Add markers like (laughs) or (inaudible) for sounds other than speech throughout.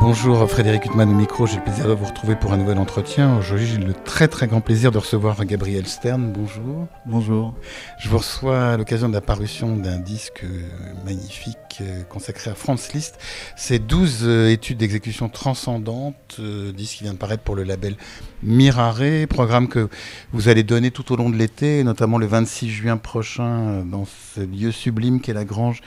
Bonjour Frédéric Huttman au micro, j'ai le plaisir de vous retrouver pour un nouvel entretien. Aujourd'hui j'ai le très très grand plaisir de recevoir Gabriel Stern. Bonjour. Bonjour. Je vous reçois à l'occasion de la parution d'un disque magnifique euh, consacré à Franz Liszt. C'est 12 euh, études d'exécution transcendantes, euh, disque qui vient de paraître pour le label Mirare, programme que vous allez donner tout au long de l'été, notamment le 26 juin prochain dans ce lieu sublime qu'est la Grange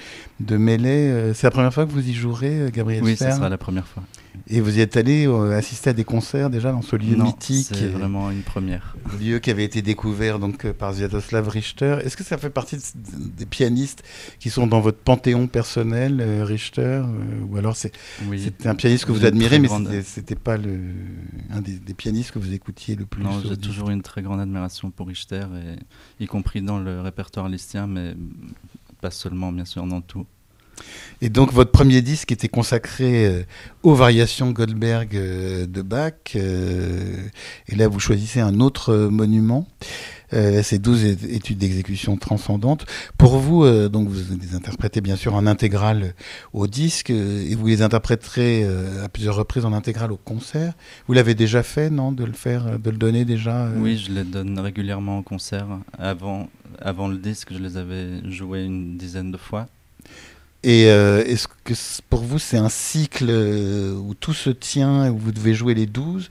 de Mêlée. C'est la première fois que vous y jouerez, Gabriel Oui, ce sera la première fois. Et vous y êtes allé euh, assister à des concerts déjà dans ce lieu non, mythique C'est vraiment une première. Lieu qui avait été découvert donc euh, par Sviatoslav Richter. Est-ce que ça fait partie des pianistes qui sont dans votre panthéon personnel, euh, Richter Ou alors c'est oui. un pianiste que vous admirez, mais grande... c'était pas le, un des, des, pianistes que vous écoutiez le plus Non, j'ai toujours une très grande admiration pour Richter, et, y compris dans le répertoire listien, mais pas seulement, bien sûr, dans tout. Et donc votre premier disque était consacré euh, aux variations Goldberg euh, de Bach. Euh, et là, vous choisissez un autre monument. Ces 12 études d'exécution transcendantes. Pour vous, donc vous les interprétez bien sûr en intégrale au disque et vous les interpréterez à plusieurs reprises en intégrale au concert. Vous l'avez déjà fait, non, de le faire, de le donner déjà Oui, je les donne régulièrement au concert. Avant, avant le disque, je les avais joués une dizaine de fois. Et euh, est-ce que pour vous c'est un cycle euh, où tout se tient et où vous devez jouer les 12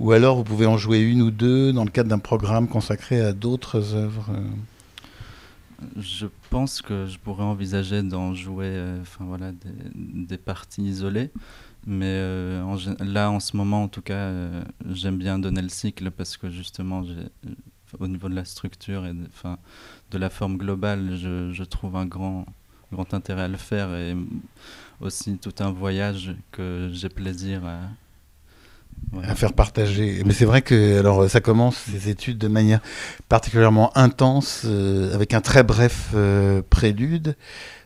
Ou alors vous pouvez en jouer une ou deux dans le cadre d'un programme consacré à d'autres œuvres euh Je pense que je pourrais envisager d'en jouer enfin, voilà, des, parties isolées. Mais en, là en ce moment en tout cas j'aime bien donner le cycle parce que justement au niveau de la structure et de, la forme globale je, trouve un grand intérêt à le faire et aussi tout un voyage que j'ai plaisir à, à faire partager. Mais c'est vrai que alors ça commence ces études de manière particulièrement intense euh, avec un très bref euh, prélude.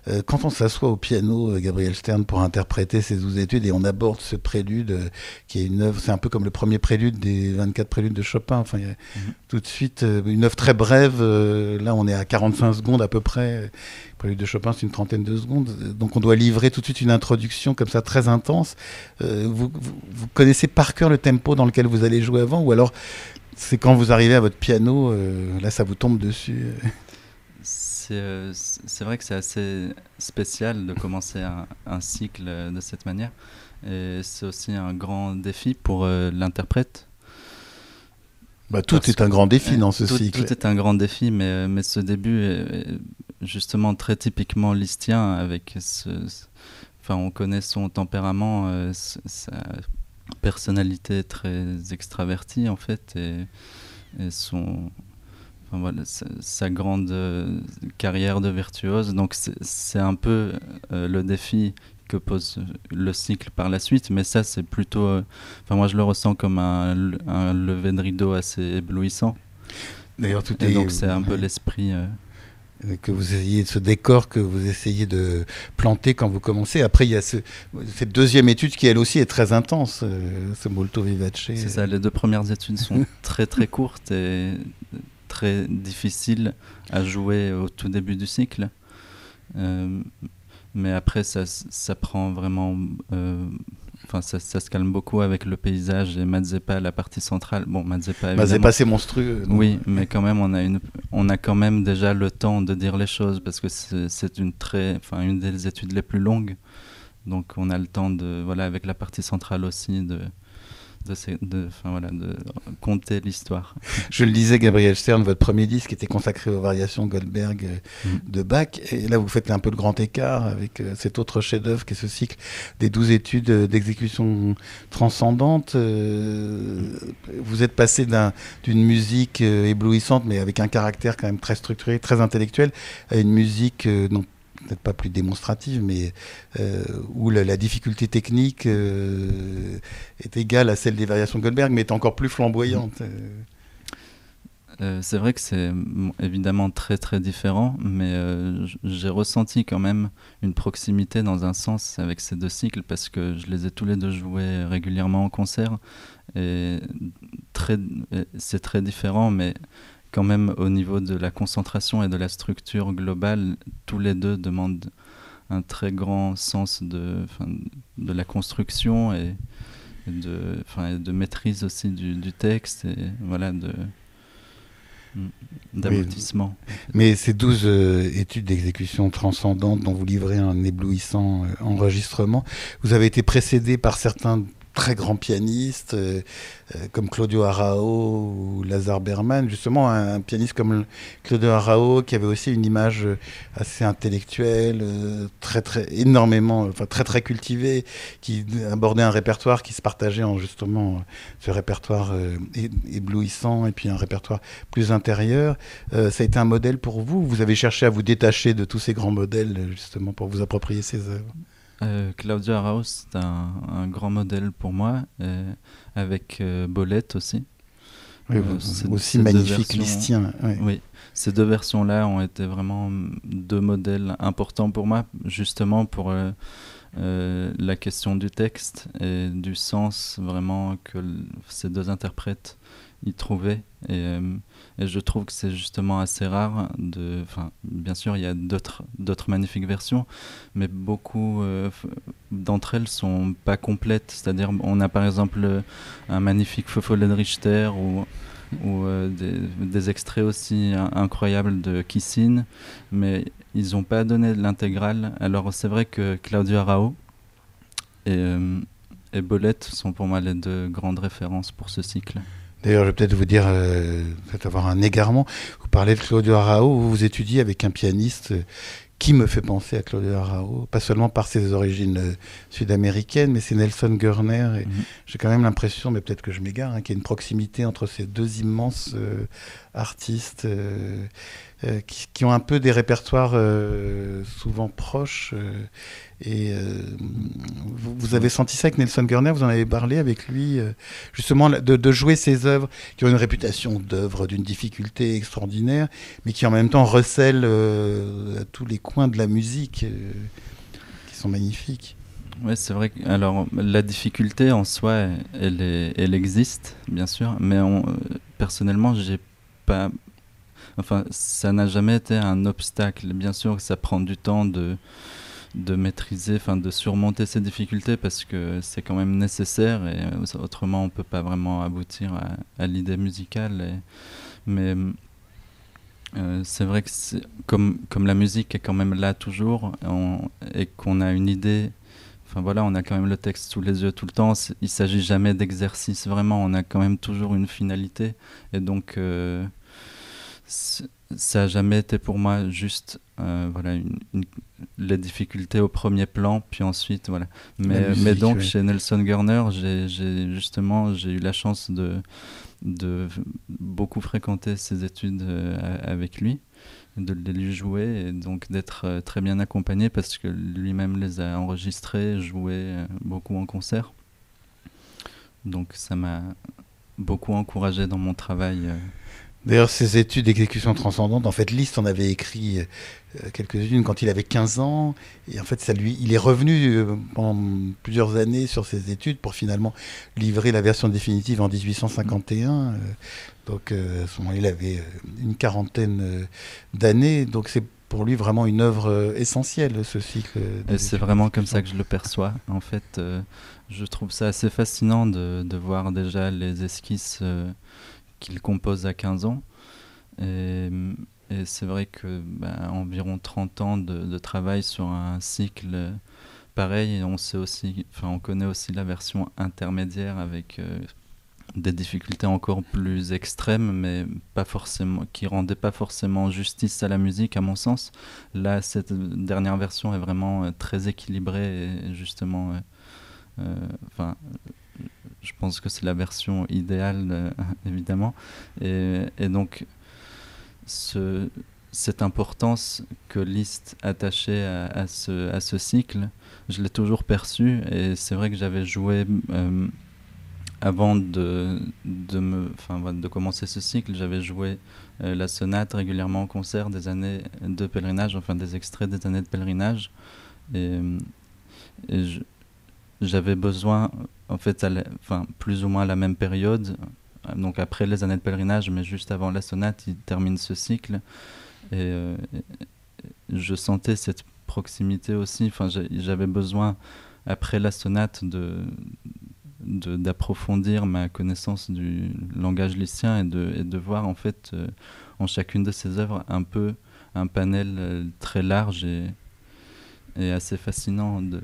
Euh, quand on s'assoit au piano, Gabriel Stern, pour interpréter ses 12 études et on aborde ce prélude qui est une œuvre, c'est un peu comme le premier prélude des 24 préludes de Chopin. Enfin, il y a mm -hmm. tout de suite une œuvre très brève. là, on est à 45 secondes à peu près. Le prélude de Chopin, c'est une trentaine de secondes. Donc, on doit livrer tout de suite une introduction comme ça très intense. Vous, vous, vous, connaissez par cœur le tempo dans lequel vous allez jouer avant, ou alors c'est quand vous arrivez à votre piano, euh, là, ça vous tombe dessus. C'est vrai que c'est assez spécial de commencer un, un, cycle de cette manière. Et c'est aussi un grand défi pour euh, l'interprète. Bah, tout est un grand défi dans ce tout, cycle. Tout est un grand défi, mais, mais ce début est justement très typiquement listien avec ce, enfin on connaît son tempérament, euh, sa personnalité très extravertie en fait et, et son enfin, voilà, sa, grande euh, carrière de virtuose. Donc c'est un peu euh, le défi que pose le cycle par la suite, mais ça c'est plutôt, euh, enfin moi je le ressens comme un, un lever de rideau assez éblouissant. D'ailleurs tout et est donc c'est un peu l'esprit que vous ayez ce décor que vous essayez de planter quand vous commencez. Après, il y a ce, cette deuxième étude qui, elle aussi, est très intense, euh, ce Molto Vivace. C'est ça, les deux premières études sont (laughs) très très courtes et très difficiles à jouer au tout début du cycle. Euh, mais après, ça, ça prend vraiment... Euh, Enfin, ça, ça, se calme beaucoup avec le paysage et Mazeppa, la partie centrale. Bon, Mazeppa. Mazeppa, c'est monstrueux. Non oui, mais quand même, on a une, on a quand même déjà le temps de dire les choses parce que c'est une très, enfin, une des études les plus longues. Donc, on a le temps de, voilà, avec la partie centrale aussi, de, de, de, enfin, voilà, de compter l'histoire. (laughs) Je le disais, Gabriel Stern, votre premier disque était consacré aux variations Goldberg mmh. de Bach. Et là, vous faites un peu le grand écart avec euh, cet autre chef-d'œuvre qui est ce cycle des douze études d'exécution transcendante. Euh, vous êtes passé d'une un, musique euh, éblouissante, mais avec un caractère quand même très structuré, très intellectuel, à une musique euh, non peut-être pas plus démonstrative, mais euh, où la, difficulté technique euh, est égale à celle des variations Goldberg, mais est encore plus flamboyante. euh, c'est vrai que c'est évidemment très très différent, mais j'ai ressenti quand même une proximité dans un sens avec ces deux cycles parce que je les ai tous les deux joués régulièrement en concert et c'est très différent, mais quand même au niveau de la concentration et de la structure globale, tous les deux demandent un très grand sens de, de la construction et, de, de maîtrise aussi du, texte et voilà Mm. d'aboutissement. Mais ces douze euh, études d'exécution transcendante dont vous livrez un éblouissant euh, enregistrement, vous avez été précédé par certains très grands pianistes euh, euh, comme Claudio Arao ou Lazare Berman. Justement, un, pianiste comme Claudio Arao qui avait aussi une image euh, assez intellectuelle, très très énormément, enfin très très cultivée, qui abordait un répertoire qui se partageait en justement ce répertoire éblouissant et puis un répertoire plus intérieur. ça a été un modèle pour vous. Vous avez cherché à vous détacher de tous ces grands modèles justement pour vous approprier ces œuvres. Euh, Claudia Raus, c'est un, grand modèle pour moi, euh, avec euh, Bolette aussi. Oui, aussi magnifique listien. Oui. ces deux versions-là ont été vraiment deux modèles importants pour moi, justement pour la question du texte et du sens vraiment que ces deux interprètes y trouvaient. Et, et je trouve que c'est justement assez rare. Enfin, bien sûr, il y a d'autres, magnifiques versions, mais beaucoup euh, d'entre elles sont pas complètes. C'est-à-dire, on a par exemple un magnifique Fofollet de Richter ou, euh, des, extraits aussi incroyables de Kissin, mais ils n'ont pas donné l'intégrale. Alors, c'est vrai que Claudio euh, et Bolette sont pour moi les deux grandes références pour ce cycle. D'ailleurs, je vais peut-être vous dire, euh, peut-être avoir un égarement. Vous parlez de Claudio Arao, vous vous étudiez avec un pianiste euh, qui me fait penser à Claudio Arao, pas seulement par ses origines euh, sud-américaines, mais c'est Nelson Gurner. Et mhm. J'ai quand même l'impression, mais peut-être que je m'égare, hein, qu'il y a une proximité entre ces deux immenses artistes. Euh, qui, ont un peu des répertoires euh, souvent proches. Euh, et vous, avez senti ça avec Nelson Gurner, vous en avez parlé avec lui, justement, de, jouer ces œuvres qui ont une réputation d'œuvres d'une difficulté extraordinaire, mais qui en même temps recèlent à tous les coins de la musique, qui sont magnifiques. Oui, c'est vrai. Alors, la difficulté en soi, elle, elle existe, bien sûr, mais on, personnellement, j'ai pas Enfin, ça n'a jamais été un obstacle. Bien sûr ça prend du temps de, de maîtriser, enfin de surmonter ces difficultés parce que c'est quand même nécessaire et autrement on peut pas vraiment aboutir à, l'idée musicale. mais euh, c'est vrai que comme, comme la musique est quand même là toujours et qu'on a une idée, enfin voilà, on a quand même le texte sous les yeux tout le temps, il s'agit jamais d'exercice vraiment, on a quand même toujours une finalité et donc euh, ça n'a jamais été pour moi juste euh, voilà une, les difficultés au premier plan puis ensuite voilà. Mais, mais donc chez Nelson Gurner j'ai justement j'ai eu la chance de de beaucoup fréquenter ses études euh, avec lui de les lui jouer et donc d'être euh, très bien accompagné parce que lui-même les a enregistrés joués beaucoup en concert. Donc ça m'a beaucoup encouragé dans mon travail D'ailleurs, ces études d'exécution transcendante, en fait, Liszt en avait écrit euh, quelques-unes quand il avait 15 ans. Et en fait, ça lui, il est revenu euh, pendant plusieurs années sur ces études pour finalement livrer la version définitive en 1851. Euh, donc, à ce moment il avait une quarantaine d'années. Donc, c'est pour lui vraiment une œuvre essentielle, ce cycle. C'est vraiment comme ça que je le perçois. En fait, je trouve ça assez fascinant de, de voir déjà les esquisses qu'il compose à 15 ans. Et, c'est vrai que bah, environ 30 ans de, travail sur un cycle pareil, on sait aussi, on connaît aussi la version intermédiaire avec euh, des difficultés encore plus extrêmes, mais pas forcément, qui rendaient pas forcément justice à la musique, à mon sens. Là, cette dernière version est vraiment euh, très équilibrée et justement, euh, enfin, je pense que c'est la version idéale, euh, (laughs) évidemment. Et, donc, ce, cette importance que Liszt attachait à, ce, cycle, je l'ai toujours perçue. Et c'est vrai que j'avais joué euh, avant de, de, me, de commencer ce cycle, j'avais joué la sonate régulièrement en concert des années de pèlerinage, enfin des extraits des années de pèlerinage. Et, j'avais besoin, en fait, enfin, plus ou moins à la même période, donc après les années de pèlerinage, mais juste avant la sonate, il termine ce cycle. Et, je sentais cette proximité aussi. Enfin, j'avais besoin, après la sonate, de d'approfondir ma connaissance du langage lycien et de, et de voir en fait euh, en chacune de ses œuvres un peu un panel euh, très large et, et assez fascinant de,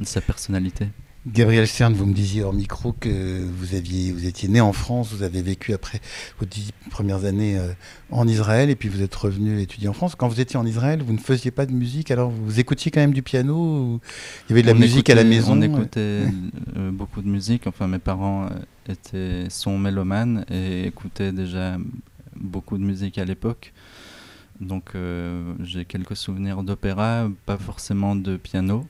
de sa personnalité. Gabriel Stern, vous me disiez hors micro que vous, aviez, vous étiez né en France, vous avez vécu après vos dix premières années euh, en Israël et puis vous êtes revenu étudier en France. Quand vous étiez en Israël, vous ne faisiez pas de musique, alors vous écoutiez quand même du piano Il y avait de la musique à la maison On écoutait (laughs) euh, beaucoup de musique, enfin mes parents euh, étaient, sont mélomanes et écoutaient déjà beaucoup de musique à l'époque. Donc j'ai quelques souvenirs d'opéra, pas forcément de piano.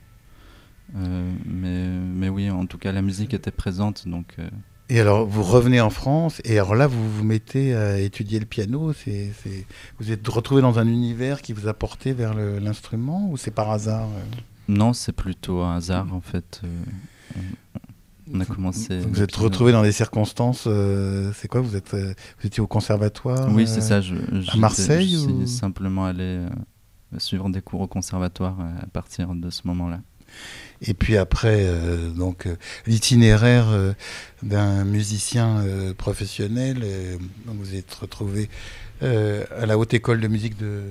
Euh, mais, mais oui, en tout cas, la musique était présente. Donc, euh. Et alors, vous revenez en France, et alors là, vous vous mettez à étudier le piano. C'est, Vous êtes retrouvé dans un univers qui vous a porté vers l'instrument, ou c'est par hasard euh? Non, c'est plutôt un hasard, en fait. on a commencé. Vous, vous êtes retrouvé dans des circonstances. c'est quoi vous, êtes, vous étiez au conservatoire Oui, c'est ça. Je, à Marseille Je suis simplement allé suivre des cours au conservatoire à partir de ce moment-là. Et puis après, euh, donc euh, l'itinéraire euh, d'un musicien professionnel. vous êtes retrouvé à la Haute École de musique de,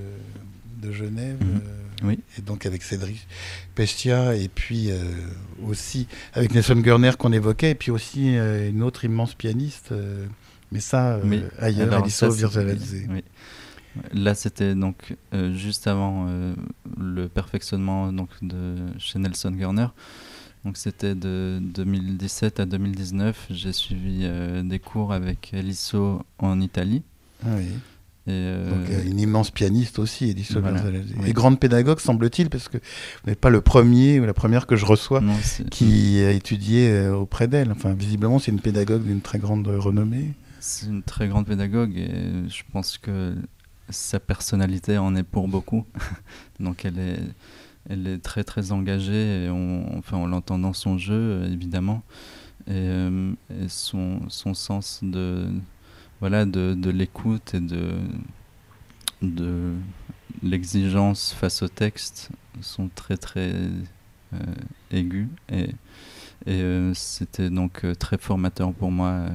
de Genève. Mhm. oui. Et donc avec Cédric Pestia, et puis aussi avec Nelson Gurner qu'on évoquait, et puis aussi une autre immense pianiste, mais ça ailleurs, Aliso Virtualadze. Oui. Là, c'était donc euh, juste avant euh, le perfectionnement donc, de, chez Nelson Gurner. Donc c'était de 2017 à 2019. J'ai suivi euh, des cours avec Elisso en Italie. Ah oui. Et donc, une immense pianiste aussi, Elisso Et grande pédagogue, semble-t-il, parce que vous n'êtes pas le premier ou la première que je reçois qui a étudié auprès d'elle. Enfin, visiblement, c'est une pédagogue d'une très grande renommée. C'est une très grande pédagogue et je pense que sa personnalité en est pour beaucoup. (laughs) Donc elle est, très très engagée et on, enfin, on l'entend dans son jeu évidemment et, euh, son, sens de l'écoute et de l'exigence face au texte sont très très euh, aigus et, euh, c'était donc très formateur pour moi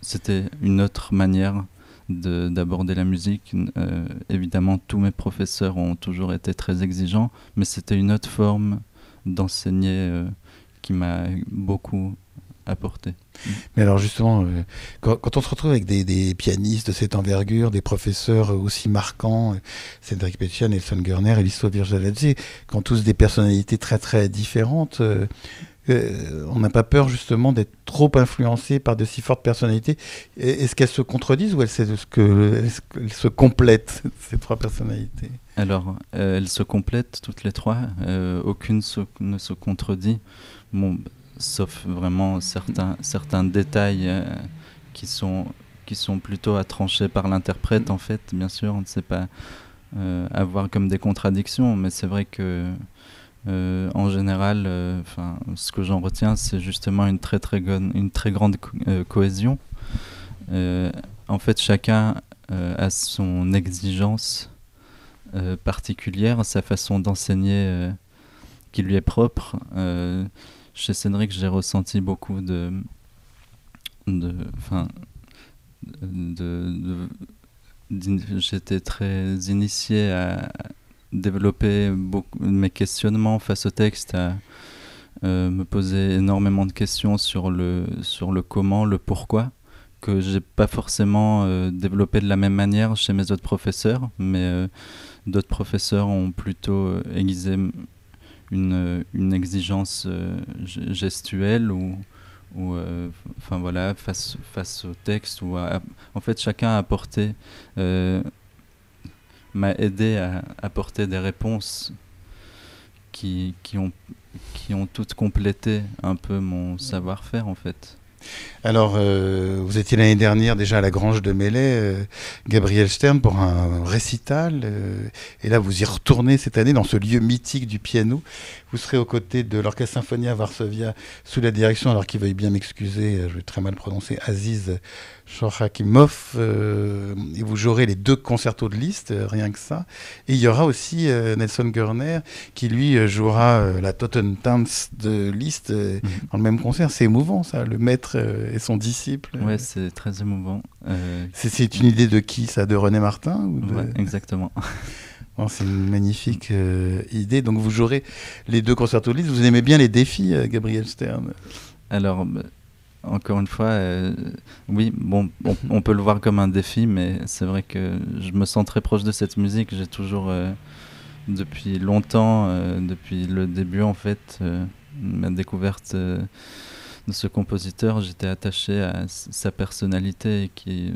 c'était une autre manière d'aborder la musique. Euh, évidemment, tous mes professeurs ont toujours été très exigeants, mais c'était une autre forme d'enseigner euh, qui m'a beaucoup apporté. Mais alors justement, euh, quand, on se retrouve avec des, pianistes de cette envergure, des professeurs aussi marquants, Cédric Petian, Nelson Gurner, Elisso Virgaladze, quand tous des personnalités très très différentes, euh, on n'a pas peur justement d'être trop influencé par de si fortes personnalités. Est-ce qu'elles se contredisent ou elles, se complètent, (laughs) ces trois personnalités? Alors, euh, elles se complètent toutes les trois. Euh, aucune ne se contredit, sauf vraiment certains, certains détails qui, sont, qui sont plutôt à trancher par l'interprète, en fait. Bien sûr, on ne sait pas avoir comme des contradictions, mais c'est vrai que euh, en général, euh, ce que j'en retiens, c'est justement une très très, une très grande euh, cohésion. en fait, chacun a son exigence particulière, sa façon d'enseigner qui lui est propre. chez Cédric, j'ai ressenti beaucoup de, de, de, de j'étais très initié à, développer beaucoup mes questionnements face au texte, à euh, me poser énormément de questions sur le, sur le comment, le pourquoi, que j'ai pas forcément euh, développé de la même manière chez mes autres professeurs, mais euh, d'autres professeurs ont plutôt aiguisé une, une exigence gestuelle ou, ou enfin voilà face face au texte ou en fait chacun a apporté m'a aidé à apporter des réponses qui, qui, ont, qui ont toutes complété un peu mon savoir-faire en fait. Alors, euh, vous étiez l'année dernière déjà à la Grange de Melay, euh, Gabriel Stern, pour un récital. euh, et là, vous y retournez cette année dans ce lieu mythique du piano. Vous serez aux côtés de l'Orchestre Symphonia Varsovia sous la direction, alors qu'il veuille bien m'excuser, je vais très mal prononcer, Aziz Shorakimov. et vous jouerez les deux concertos de Liszt, rien que ça. Et il y aura aussi Nelson Görner qui, lui, jouera la Totentanz de Liszt Mhm. dans le même concert. C'est émouvant, ça, le maître euh, et son disciple. Ouais, c'est très émouvant. Euh, C'est- une idée de qui ça De René Martin ou de- ouais, exactement. (laughs) Bon, C'est une magnifique euh, idée. Donc vous jouerez les deux concertos de. Vous aimez bien les défis, euh, Gabriel Stern? Alors, bah, encore une fois, euh, oui, bon, on, on peut le voir comme un défi, mais c'est vrai que je me sens très proche de cette musique. J'ai toujours, depuis longtemps, depuis le début en fait, ma découverte de ce compositeur, j'étais attaché à sa personnalité qui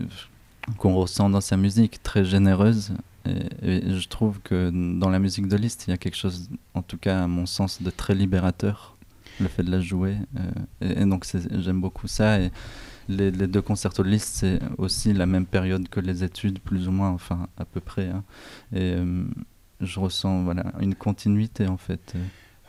qu'on ressent dans sa musique, très généreuse. Et, je trouve que dans la musique de Liszt, il y a quelque chose, en tout cas à mon sens, de très libérateur le fait de la jouer. euh, et, donc j'aime beaucoup ça. Et les, deux concertos de Liszt, c'est aussi la même période que les études, plus ou moins, enfin à peu près. hein. Et euh, je ressens voilà, une continuité en fait.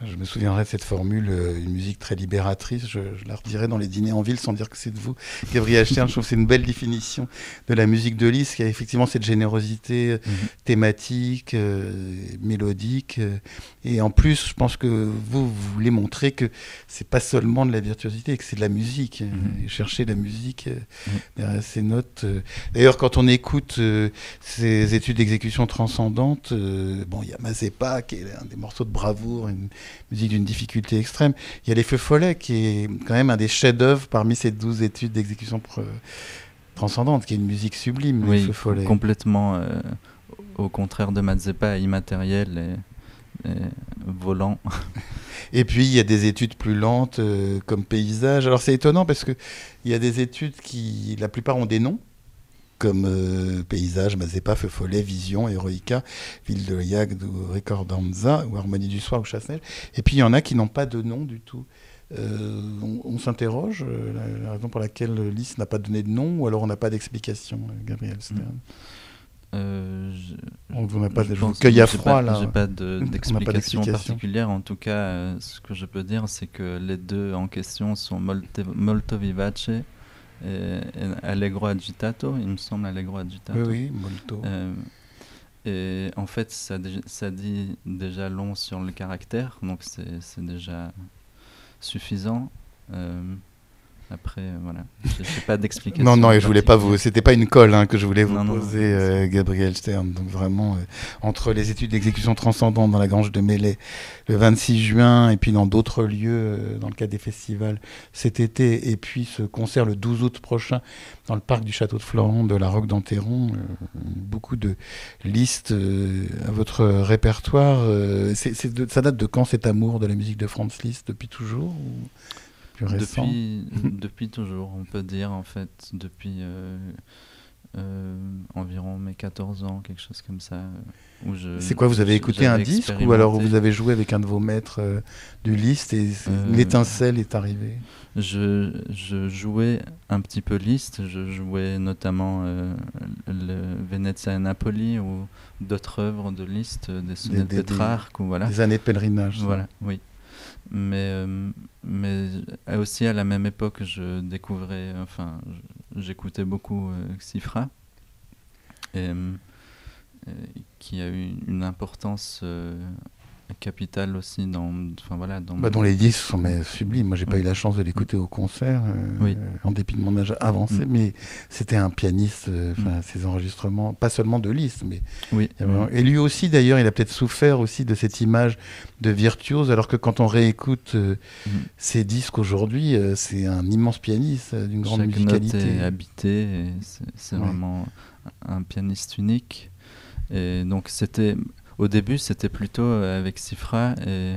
Je me souviendrai de cette formule, euh, une musique très libératrice. Je, je la redirai dans les dîners en ville sans dire que c'est de vous. Gabriel Stern, je trouve que c'est une belle définition de la musique de Liszt, qui a effectivement cette générosité euh, thématique, euh, mélodique. euh, et en plus, je pense que vous, vous voulez montrer que c'est pas seulement de la virtuosité, que c'est de la musique. Mhm. et chercher la musique Mhm. derrière ces notes. D'ailleurs, quand on écoute euh, ces études d'exécution transcendante, euh, bon, il y a Mazepa, qui est un des morceaux de bravoure, une musique d'une difficulté extrême. Il y a Les Feux Follets, qui est quand même un des chefs-d'œuvre parmi ces douze études d'exécution transcendante, qui est une musique sublime, Les Oui, Feux Follets. complètement euh, au contraire de Mazeppa, immatériel et, et volant. (laughs) Et puis il y a des études plus lentes euh, comme paysage. Alors c'est étonnant parce que il y a des études qui, la plupart ont des noms comme euh, paysage, Mazepa, Feu Follet, Vision, Heroica, Ville de Yagd ou Ricordanza ou Harmonie du soir ou Chasse-Neige. Et puis il y en a qui n'ont pas de nom du tout. Euh, on on s'interroge euh, la, la raison pour laquelle Lys n'a pas donné de nom ou alors on n'a pas d'explication, euh, Gabriel Stern. Euh, je- On vous n'a pas de cueil à froid là. J'ai pas de- (laughs) d'explication d'explication. particulière. En tout cas, ce que je peux dire, c'est que les deux en question sont Molto Vivace Allegro Agitato, il me semble Allegro Agitato. Oui, oui, molto. Euh, et en fait, ça, dit déjà long sur le caractère, donc c'est c'est déjà suffisant. Euh, après, voilà, j'ai j'ai pas d'explication. Non, non, et je voulais pas vous. C'était pas une colle hein, que je voulais vous Non, poser, non, euh, Gabriel Stern. Donc vraiment, euh, entre les études d'exécution transcendante dans la Grange de Melay le 26 juin, et puis dans d'autres lieux, euh, dans le cadre des festivals cet été, et puis ce concert le 12 août prochain dans le parc du château de Florent de la Roque d'Enterron, euh, beaucoup de listes euh, à votre répertoire. euh, de- ça date de quand cet amour de la musique de Franz Liszt Depuis toujours ou? Plus récent Depuis, depuis toujours, on peut dire, en fait, depuis euh, euh, environ mes 14 ans, quelque chose comme ça. où je- C'est quoi Vous avez écouté un disque ou alors vous avez joué avec un de vos maîtres euh, du liste et l'étincelle est arrivée? Je, je jouais un petit peu Liszt, je jouais notamment le Venezia et Napoli ou d'autres œuvres de Liszt, des sonnettes des- des- Pétrarque ou voilà. Des années de pèlerinage. Voilà, oui. Mais, euh, mais aussi à la même époque, je découvrais, enfin, j'écoutais beaucoup euh, Xifra, euh, qui a eu une importance euh, capitale aussi dans, enfin voilà, dans Bah, dont les disques sont mais, sublimes. Moi, j'ai pas eu la chance de l'écouter au concert, euh, Oui. euh, en dépit de mon âge avancé, Mm. mais c'était un pianiste, euh, enfin, ses enregistrements, pas seulement de Liszt, mais oui, vraiment- Et lui aussi, d'ailleurs, il a peut-être souffert aussi de cette image de virtuose, alors que quand on réécoute euh, Mm. ses disques aujourd'hui, euh, c'est un immense pianiste euh, d'une grande Chaque note musicalité. est et c'est c'est Ouais. vraiment un pianiste unique. Et donc c'était au début c'était plutôt euh, avec Sifra et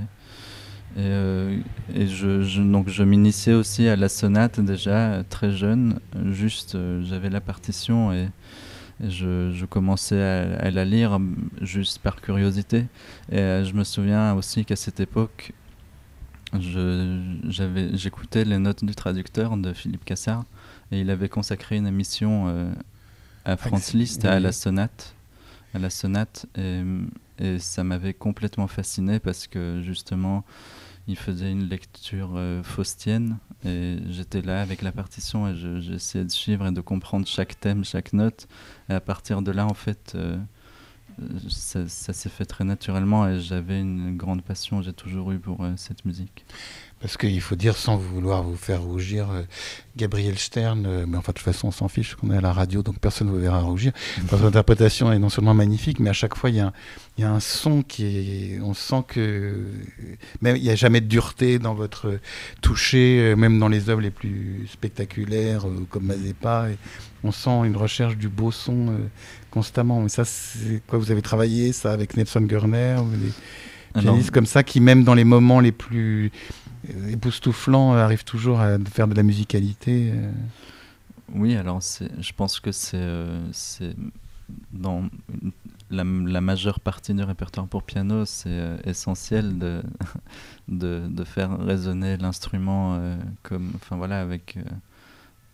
et, euh, et je, je- donc je m'initiais aussi à la sonate déjà euh, très jeune. Juste euh, j'avais la partition et, et je, je commençais à, à la lire juste par curiosité. Et euh, je me souviens aussi qu'à cette époque J'écoutais les notes du traducteur de Philippe Cassard et il avait consacré une émission à Franz Liszt, à la sonate. À la sonate et, et ça m'avait complètement fasciné parce que justement il faisait une lecture euh, faustienne et j'étais là avec la partition et j'essayais de suivre et de comprendre chaque thème, chaque note. Et à partir de là, en fait, euh, ça, s'est fait très naturellement et j'avais une grande passion, j'ai toujours eu pour cette musique. Parce qu'il faut dire, sans vouloir vous faire rougir, euh, Gabriel Stern, euh, mais enfin de toute façon on s'en fiche qu'on est à la radio, donc personne ne vous verra rougir. (laughs) Votre interprétation est non seulement magnifique, mais à chaque fois il y, a un, y a un son qui est... On sent que... Même il n'y a jamais de dureté dans votre toucher, euh, même dans les œuvres les plus spectaculaires, comme Mazepa. Et on sent une recherche du beau son constamment. Mais ça, c'est quoi Vous avez travaillé ça avec Nelson Gurner des pianistes comme ça qui, même dans les moments les plus euh, époustouflant euh, arrive toujours à faire de la musicalité euh. Oui, alors je pense que c'est dans la, majeure partie du répertoire pour piano, c'est essentiel de, (laughs) de, de, faire résonner l'instrument comme, enfin voilà, avec,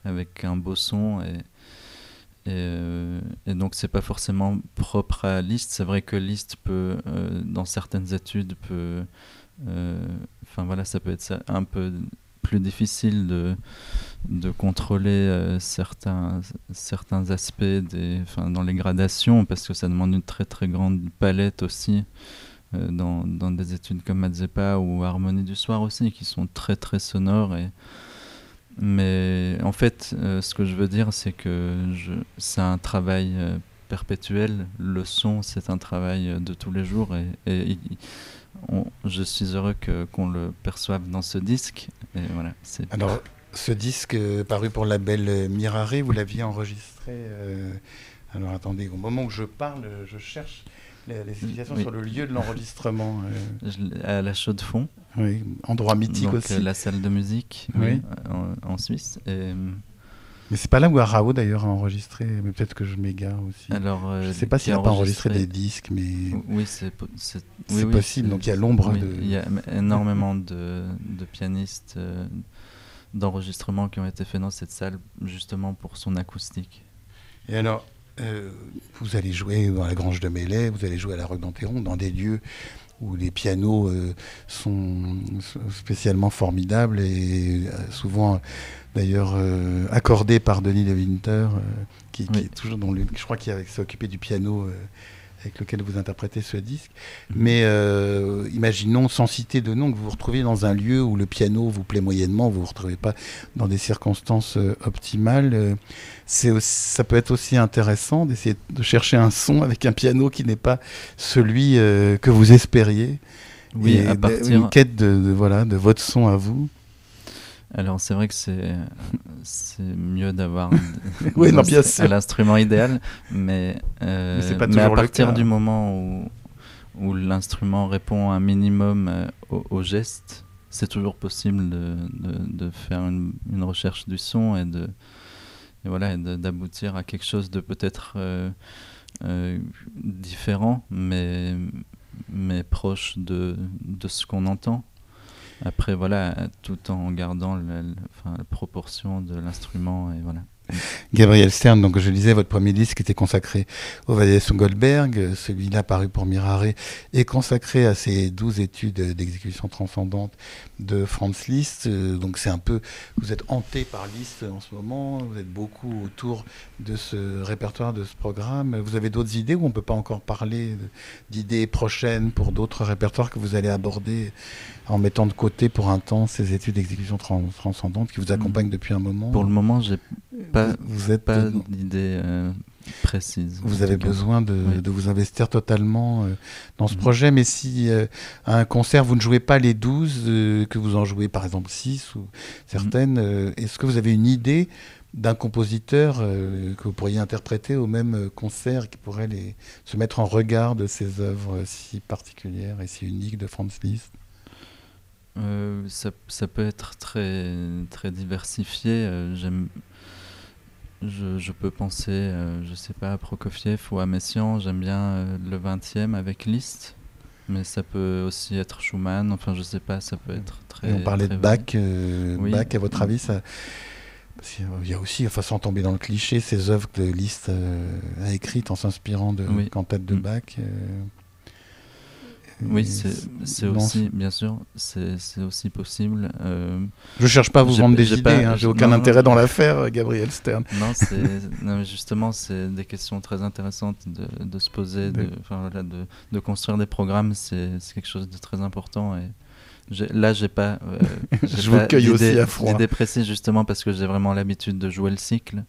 avec un beau son et, et, et donc c'est pas forcément propre à Liszt. C'est vrai que Liszt peut, dans certaines études, peut Enfin voilà, ça peut être un peu plus difficile de, de contrôler euh, certains, certains aspects des, dans les gradations parce que ça demande une très très grande palette aussi euh, dans, dans, des études comme Mazepa ou Harmonie du soir aussi qui sont très très sonores mais en fait euh, ce que je veux dire c'est que c'est un travail perpétuel le son c'est un travail de tous les jours et, je suis heureux qu'on le perçoive dans ce disque. Et voilà, Alors, ce disque euh, paru pour le label euh, Mirare, vous l'aviez enregistré. Euh, alors attendez, au moment où je parle, je cherche les, explications sur le lieu de l'enregistrement. À la Chaux de Fonds. Oui, endroit mythique aussi. La salle de musique oui. en, Suisse. Et, mais c'est pas là où Arao d'ailleurs a enregistré, mais peut-être que je m'égare aussi. Alors, euh, je sais pas s'il n'a pas enregistré des disques, mais oui, c'est possible. Donc il y a l'ombre de. Il y a énormément de, de pianistes euh, d'enregistrement qui ont été faits dans cette salle justement pour son acoustique. Et alors, euh, vous allez jouer dans la Grange de Mêlée, vous allez jouer à la Roque d'Anteron, dans des lieux où les pianos sont spécialement formidables et souvent d'ailleurs euh, accordé par Denis de Winter, euh, qui, est toujours dans le, je crois qu'il s'est occupé du piano euh, avec lequel vous interprétez ce disque. Mais imaginons, sans citer de nom, que vous vous retrouviez dans un lieu où le piano vous plaît moyennement, vous ne vous retrouvez pas dans des circonstances optimales. c'est ça peut être aussi intéressant d'essayer de chercher un son avec un piano qui n'est pas celui que vous espériez. Oui, à partir... une quête de, voilà, de votre son à vous. Alors c'est vrai que c'est c'est mieux d'avoir (laughs) oui, l'instrument idéal, mais, euh, mais, à partir du moment où, où l'instrument répond un minimum euh, au, geste, c'est toujours possible de, de, de faire une, une, recherche du son et de et voilà d'aboutir à quelque chose de peut-être euh, euh, différent, mais mais proche de, de ce qu'on entend. Après, voilà, tout en gardant la proportion de l'instrument et voilà. Gabriel Stern, donc je disais, votre premier disque était consacré au Valdeson Goldberg, celui-là paru pour Mirare est consacré à ces douze études d'exécution transcendante de Franz Liszt. Donc c'est un peu, vous êtes hanté par Liszt en ce moment, vous êtes beaucoup autour de ce répertoire, de ce programme. Vous avez d'autres idées ou on ne peut pas encore parler d'idées prochaines pour d'autres répertoires que vous allez aborder en mettant de côté pour un temps ces études d'exécution transcendante qui vous accompagnent depuis un moment? Pour le moment, j'ai pas, vous êtes pas d'idée euh, précise. Vous avez besoin de, de, vous investir totalement euh, dans ce mhm. projet, mais si euh, à un concert vous ne jouez pas les 12, que vous en jouez par exemple 6 ou certaines, mhm. est-ce que vous avez une idée d'un compositeur que vous pourriez interpréter au même concert qui pourrait les, se mettre en regard de ces œuvres si particulières et si uniques de Franz Liszt? Ça, ça, peut être très, très diversifié. J'aime je, je, peux penser, euh, je sais pas, à Prokofiev ou à Messiaen. J'aime bien euh, le 20e avec Liszt. Mais ça peut aussi être Schumann, enfin je sais pas, ça peut être très. Et on parlait de Bach. euh, Oui. Bach, à votre avis, ça. parce qu'il y a aussi, enfin, sans tomber dans le cliché, ces œuvres que Liszt euh, a écrites en s'inspirant de Oui. cantates de Mm. Bach. Oui, c'est aussi, bien sûr, c'est c'est aussi possible. Euh, Je cherche pas à vous vendre des j'ai idées, hein, j'ai aucun non, intérêt dans l'affaire, euh, Gabriel Stern. non, c'est (laughs) non, mais justement, c'est des questions très intéressantes de, de se poser, de, voilà, de, de construire des programmes, c'est c'est quelque chose de très important. Et j'ai- là, j'ai pas. euh, (laughs) Je vous pas cueille aussi à froid. d'idée précise justement parce que j'ai vraiment l'habitude de jouer le cycle.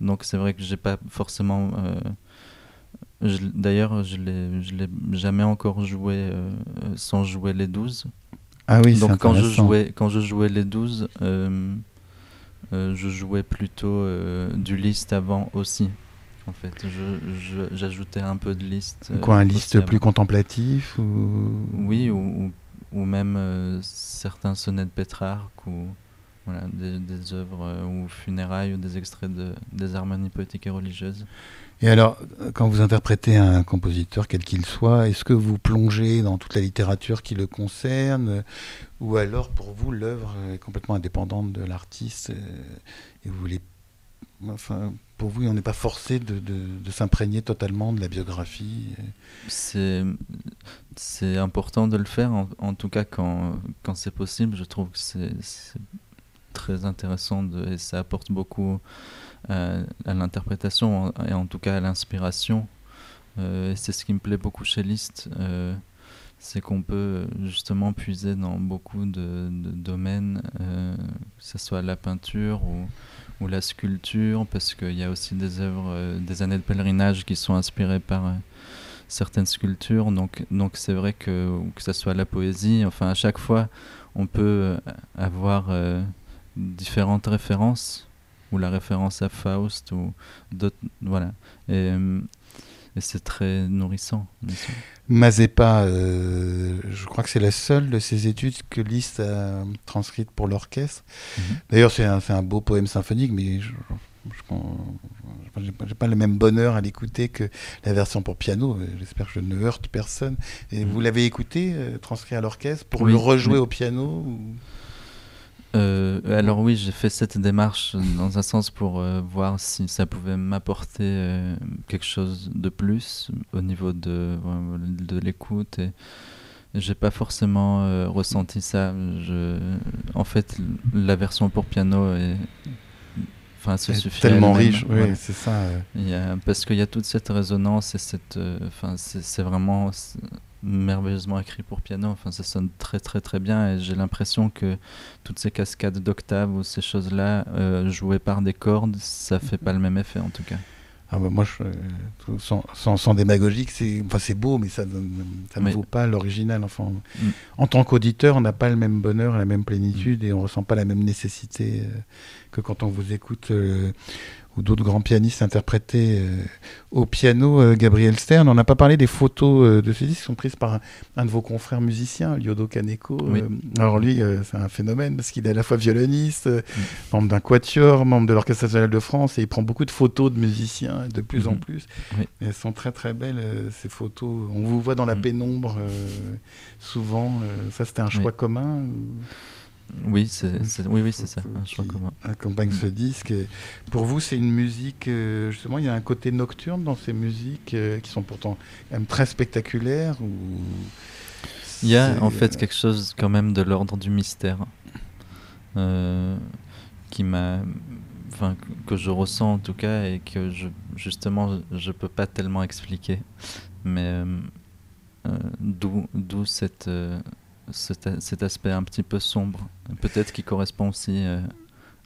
Donc c'est vrai que j'ai pas forcément. euh, D'ailleurs, je je l'ai jamais encore joué euh, sans jouer les 12. Ah oui, Donc quand je jouais quand je jouais les 12, euh, euh, je jouais plutôt du liste avant aussi. En fait, j'ajoutais un peu de liste. Quoi, un liste plus contemplatif ou... Oui, ou, ou, ou même certains sonnets de Pétrarque ou voilà, des, des œuvres ou funérailles ou des extraits de, des harmonies poétiques et religieuses. Et alors, quand vous interprétez un compositeur, quel qu'il soit, est-ce que vous plongez dans toute la littérature qui le concerne euh, Ou alors, pour vous, l'œuvre est complètement indépendante de l'artiste euh, et vous voulez... Enfin, pour vous, on n'est pas forcé de, s'imprégner totalement de la biographie euh. C'est important de le faire, en, en tout cas quand, quand c'est possible. Je trouve que c'est c'est très intéressant de- et ça apporte beaucoup euh, à l'interprétation et en tout cas à l'inspiration. Euh, c'est ce qui me plaît beaucoup chez Liszt, euh, c'est qu'on peut justement puiser dans beaucoup de, domaines, que ce soit la peinture ou, la sculpture, parce qu'il y a aussi des œuvres des années de pèlerinage qui sont inspirées par certaines sculptures. Donc, donc c'est vrai que que ce soit la poésie, enfin à chaque fois, on peut avoir différentes références, ou la référence à Faust, ou d'autres, voilà. Et, euh, et c'est très nourrissant. Mazeppa, euh, je crois que c'est la seule de ces études que Liszt a transcrite pour l'orchestre. Mhm. D'ailleurs, c'est un, beau poème symphonique, mais je n'ai pas, le même bonheur à l'écouter que la version pour piano. J'espère que je ne heurte personne. Et Mhm. vous l'avez écouté, euh, transcrit à l'orchestre, pour Oui, le rejouer oui. au piano ou- Euh, alors oui, j'ai fait cette démarche dans un sens pour euh, voir si ça pouvait m'apporter euh, quelque chose de plus au niveau de, de l'écoute. Et j'ai pas forcément ressenti ça. Je, en fait, la version pour piano est, enfin, se suffit tellement riche. Oui, c'est ça. Il y a- parce qu'il y a toute cette résonance et cette, enfin, c'est vraiment merveilleusement écrit pour piano. Enfin, ça sonne très très très bien et j'ai l'impression que toutes ces cascades d'octaves ou ces choses-là euh, jouées par des cordes, ça fait pas le même effet en tout cas. Ah bah moi, je, euh, sans, sans, sans démagogique, c'est enfin, c'est beau, mais ça, ça ne Oui. vaut pas l'original. Enfin, Mm. En tant qu'auditeur, on n'a pas le même bonheur, la même plénitude, et on ressent pas la même nécessité euh, que quand on vous écoute euh, ou d'autres grands pianistes interpréter euh, au piano euh, Gabriel Stern. On n'a pas parlé des photos euh, de ce disque qui sont prises par un, un de vos confrères musiciens, Lyodo Kaneko. Oui. Alors lui, c'est un phénomène parce qu'il est à la fois violoniste, euh, membre d'un quatuor, membre de l'Orchestre national de France, et il prend beaucoup de photos de musiciens, de plus en Mhm. plus. Oui. Et elles sont très très belles, ces photos. On vous voit dans la Mhm. pénombre souvent. ça, c'était un choix commun ou- Oui, c'est, oui, oui, ça, un choix qui commun. accompagne ce disque. Et Pour vous, c'est une musique, euh, justement, il y a un côté nocturne dans ces musiques euh, qui sont pourtant quand même très spectaculaires ou Il y a en fait euh, quelque chose quand même de l'ordre du mystère euh, qui m'a, enfin que- je ressens en tout cas et que je, justement je, peux pas tellement expliquer, mais euh, d'où d'où cette cet, aspect un petit peu sombre, peut-être qui correspond aussi, euh,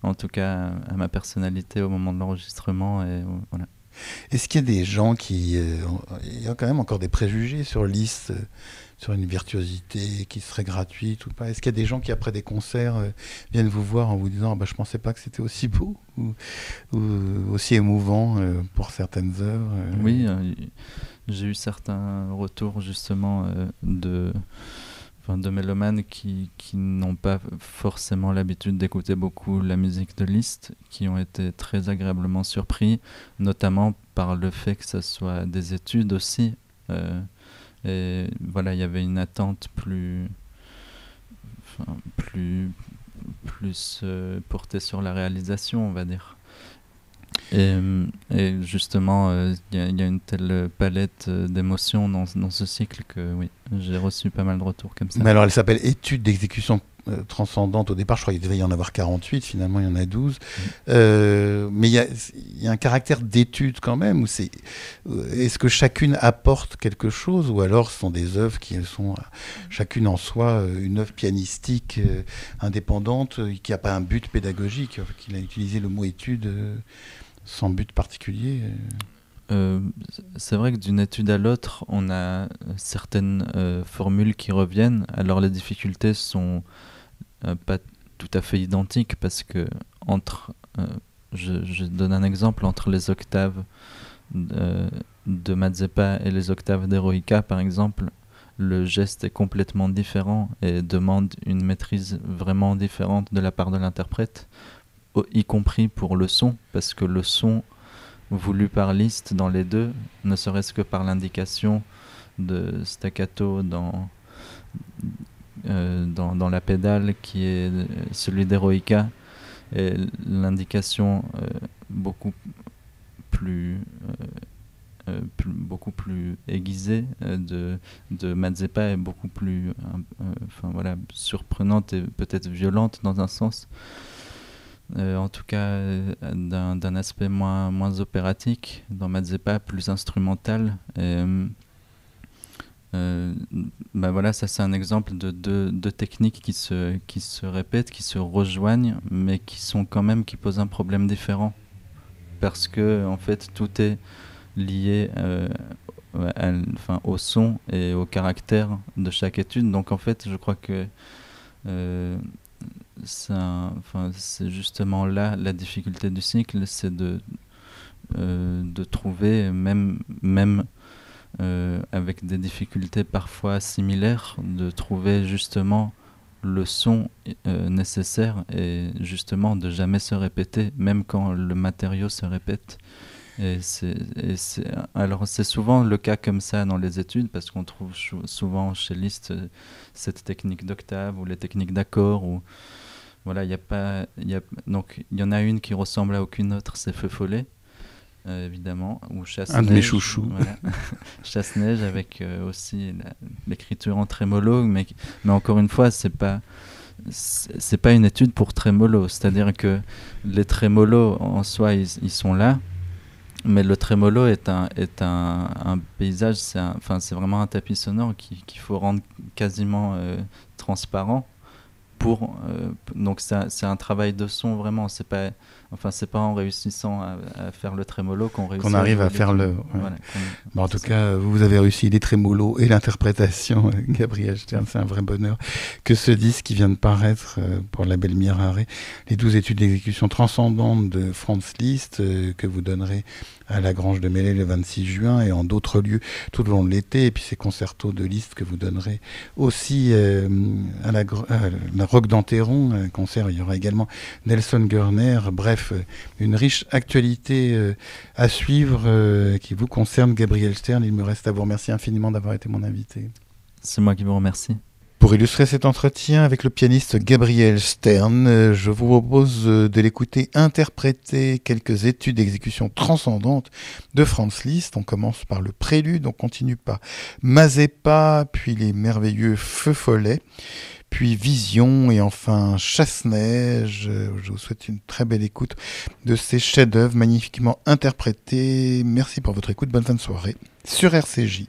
en tout cas à, ma personnalité au moment de l'enregistrement et voilà. Est-ce qu'il y a des gens qui... euh, il y a quand même encore des préjugés sur Liszt, euh, sur une virtuosité qui serait gratuite ou pas? Est-ce qu'il y a des gens qui, après des concerts, euh, viennent vous voir en vous disant ah bah, « je pensais pas que c'était aussi beau ou, ou aussi émouvant pour certaines œuvres Oui, j'ai eu certains retours justement de, enfin, de mélomanes qui, qui n'ont pas forcément l'habitude d'écouter beaucoup la musique de Liszt, qui ont été très agréablement surpris, notamment par le fait que ce soit des études aussi. euh, Et voilà, il y avait une attente plus, plus, plus euh, portée sur la réalisation, on va dire. Et, et justement, euh, il y, y, a une telle palette euh, d'émotions dans, dans, ce cycle que oui, j'ai reçu pas mal de retours comme ça. Mais alors, elle s'appelle Étude d'exécution euh, transcendante au départ. Je crois qu'il devait y en avoir 48, finalement il y en a 12. Mmh. Euh, mais il y, a, il y, a un caractère d'étude quand même. est-ce que chacune apporte quelque chose ou alors ce sont des œuvres qui sont chacune en soi une œuvre pianistique euh, indépendante qui n'a pas un but pédagogique, qu'il a utilisé le mot étude sans but particulier euh, c'est vrai que d'une étude à l'autre, on a certaines euh, formules qui reviennent. Alors les difficultés sont euh, pas tout à fait identiques parce que entre, je, donne un exemple entre les octaves de, de et les octaves d'Eroica, par exemple, le geste est complètement différent et demande une maîtrise vraiment différente de la part de l'interprète, y compris pour le son, parce que le son voulu par Liszt dans les deux, ne serait-ce que par l'indication de staccato dans, euh, dans, dans, la pédale qui est celui d'Eroica et l'indication euh, beaucoup plus euh, plus, beaucoup plus aiguisée de, de Mazeppa est beaucoup plus voilà, surprenante et peut-être violente dans un sens. Euh, en tout cas euh, d'un aspect moins, moins opératique, dans Mazeppa plus instrumental. Euh, bah voilà, ça c'est un exemple de deux, deux, techniques qui se, qui se répètent, qui se rejoignent, mais qui sont quand même, qui posent un problème différent. Parce que en fait tout est lié enfin, au son et au caractère de chaque étude. Donc en fait je crois que c'est justement là la difficulté du cycle, c'est de, euh, de trouver, même, même euh, avec des difficultés parfois similaires, de trouver justement le son euh, nécessaire et justement de jamais se répéter, même quand le matériau se répète. Et c'est, alors c'est souvent le cas comme ça dans les études parce qu'on trouve souvent chez Liszt cette technique d'octave ou les techniques d'accord ou voilà, il y a pas, y a, donc il y en a une qui ressemble à aucune autre, c'est Feu Follet, euh, évidemment, ou Chasse Un de mes chouchous. Voilà. (laughs) Chasse neige avec euh, aussi l'écriture en trémolo, mais mais encore une fois, c'est pas c'est pas une étude pour trémolo, c'est-à-dire que les trémolos en soi ils, ils, sont là, mais le trémolo est un est un, un paysage, c'est enfin c'est vraiment un tapis sonore qu'il faut rendre quasiment euh, transparent pour euh, donc c'est un travail de son vraiment c'est pas enfin c'est pas en réussissant à, à faire le trémolo qu'on réussit qu'on arrive à, à faire le ouais. voilà, bon, en tout cas vous avez réussi les trémolos et l'interprétation Gabriel Stern c'est un vrai bonheur. Que ce disque qui vient de paraître euh, pour la belle Mirare les 12 études d'exécution transcendantes de Franz Liszt euh, que vous donnerez à la Grange de Mêlée le 26 juin et en d'autres lieux tout au long de l'été. Et puis ces concertos de Liszt que vous donnerez aussi euh, à la, à la Rock d'Anteron un concert. Il y aura également Nelson Gurner. Bref une riche actualité euh, à suivre euh, qui vous concerne Gabriel Stern. Il me reste à vous remercier infiniment d'avoir été mon invité. C'est moi qui vous remercie. Pour illustrer cet entretien avec le pianiste Gabriel Stern, je vous propose de l'écouter interpréter quelques études d'exécution transcendantes de Franz Liszt. On commence par le prélude, on continue par Mazeppa, puis les merveilleux Feux Follets, puis Vision et enfin Chasse-Neige. Je vous souhaite une très belle écoute de ces chefs-d'œuvre magnifiquement interprétés. Merci pour votre écoute, bonne fin de soirée sur RCJ.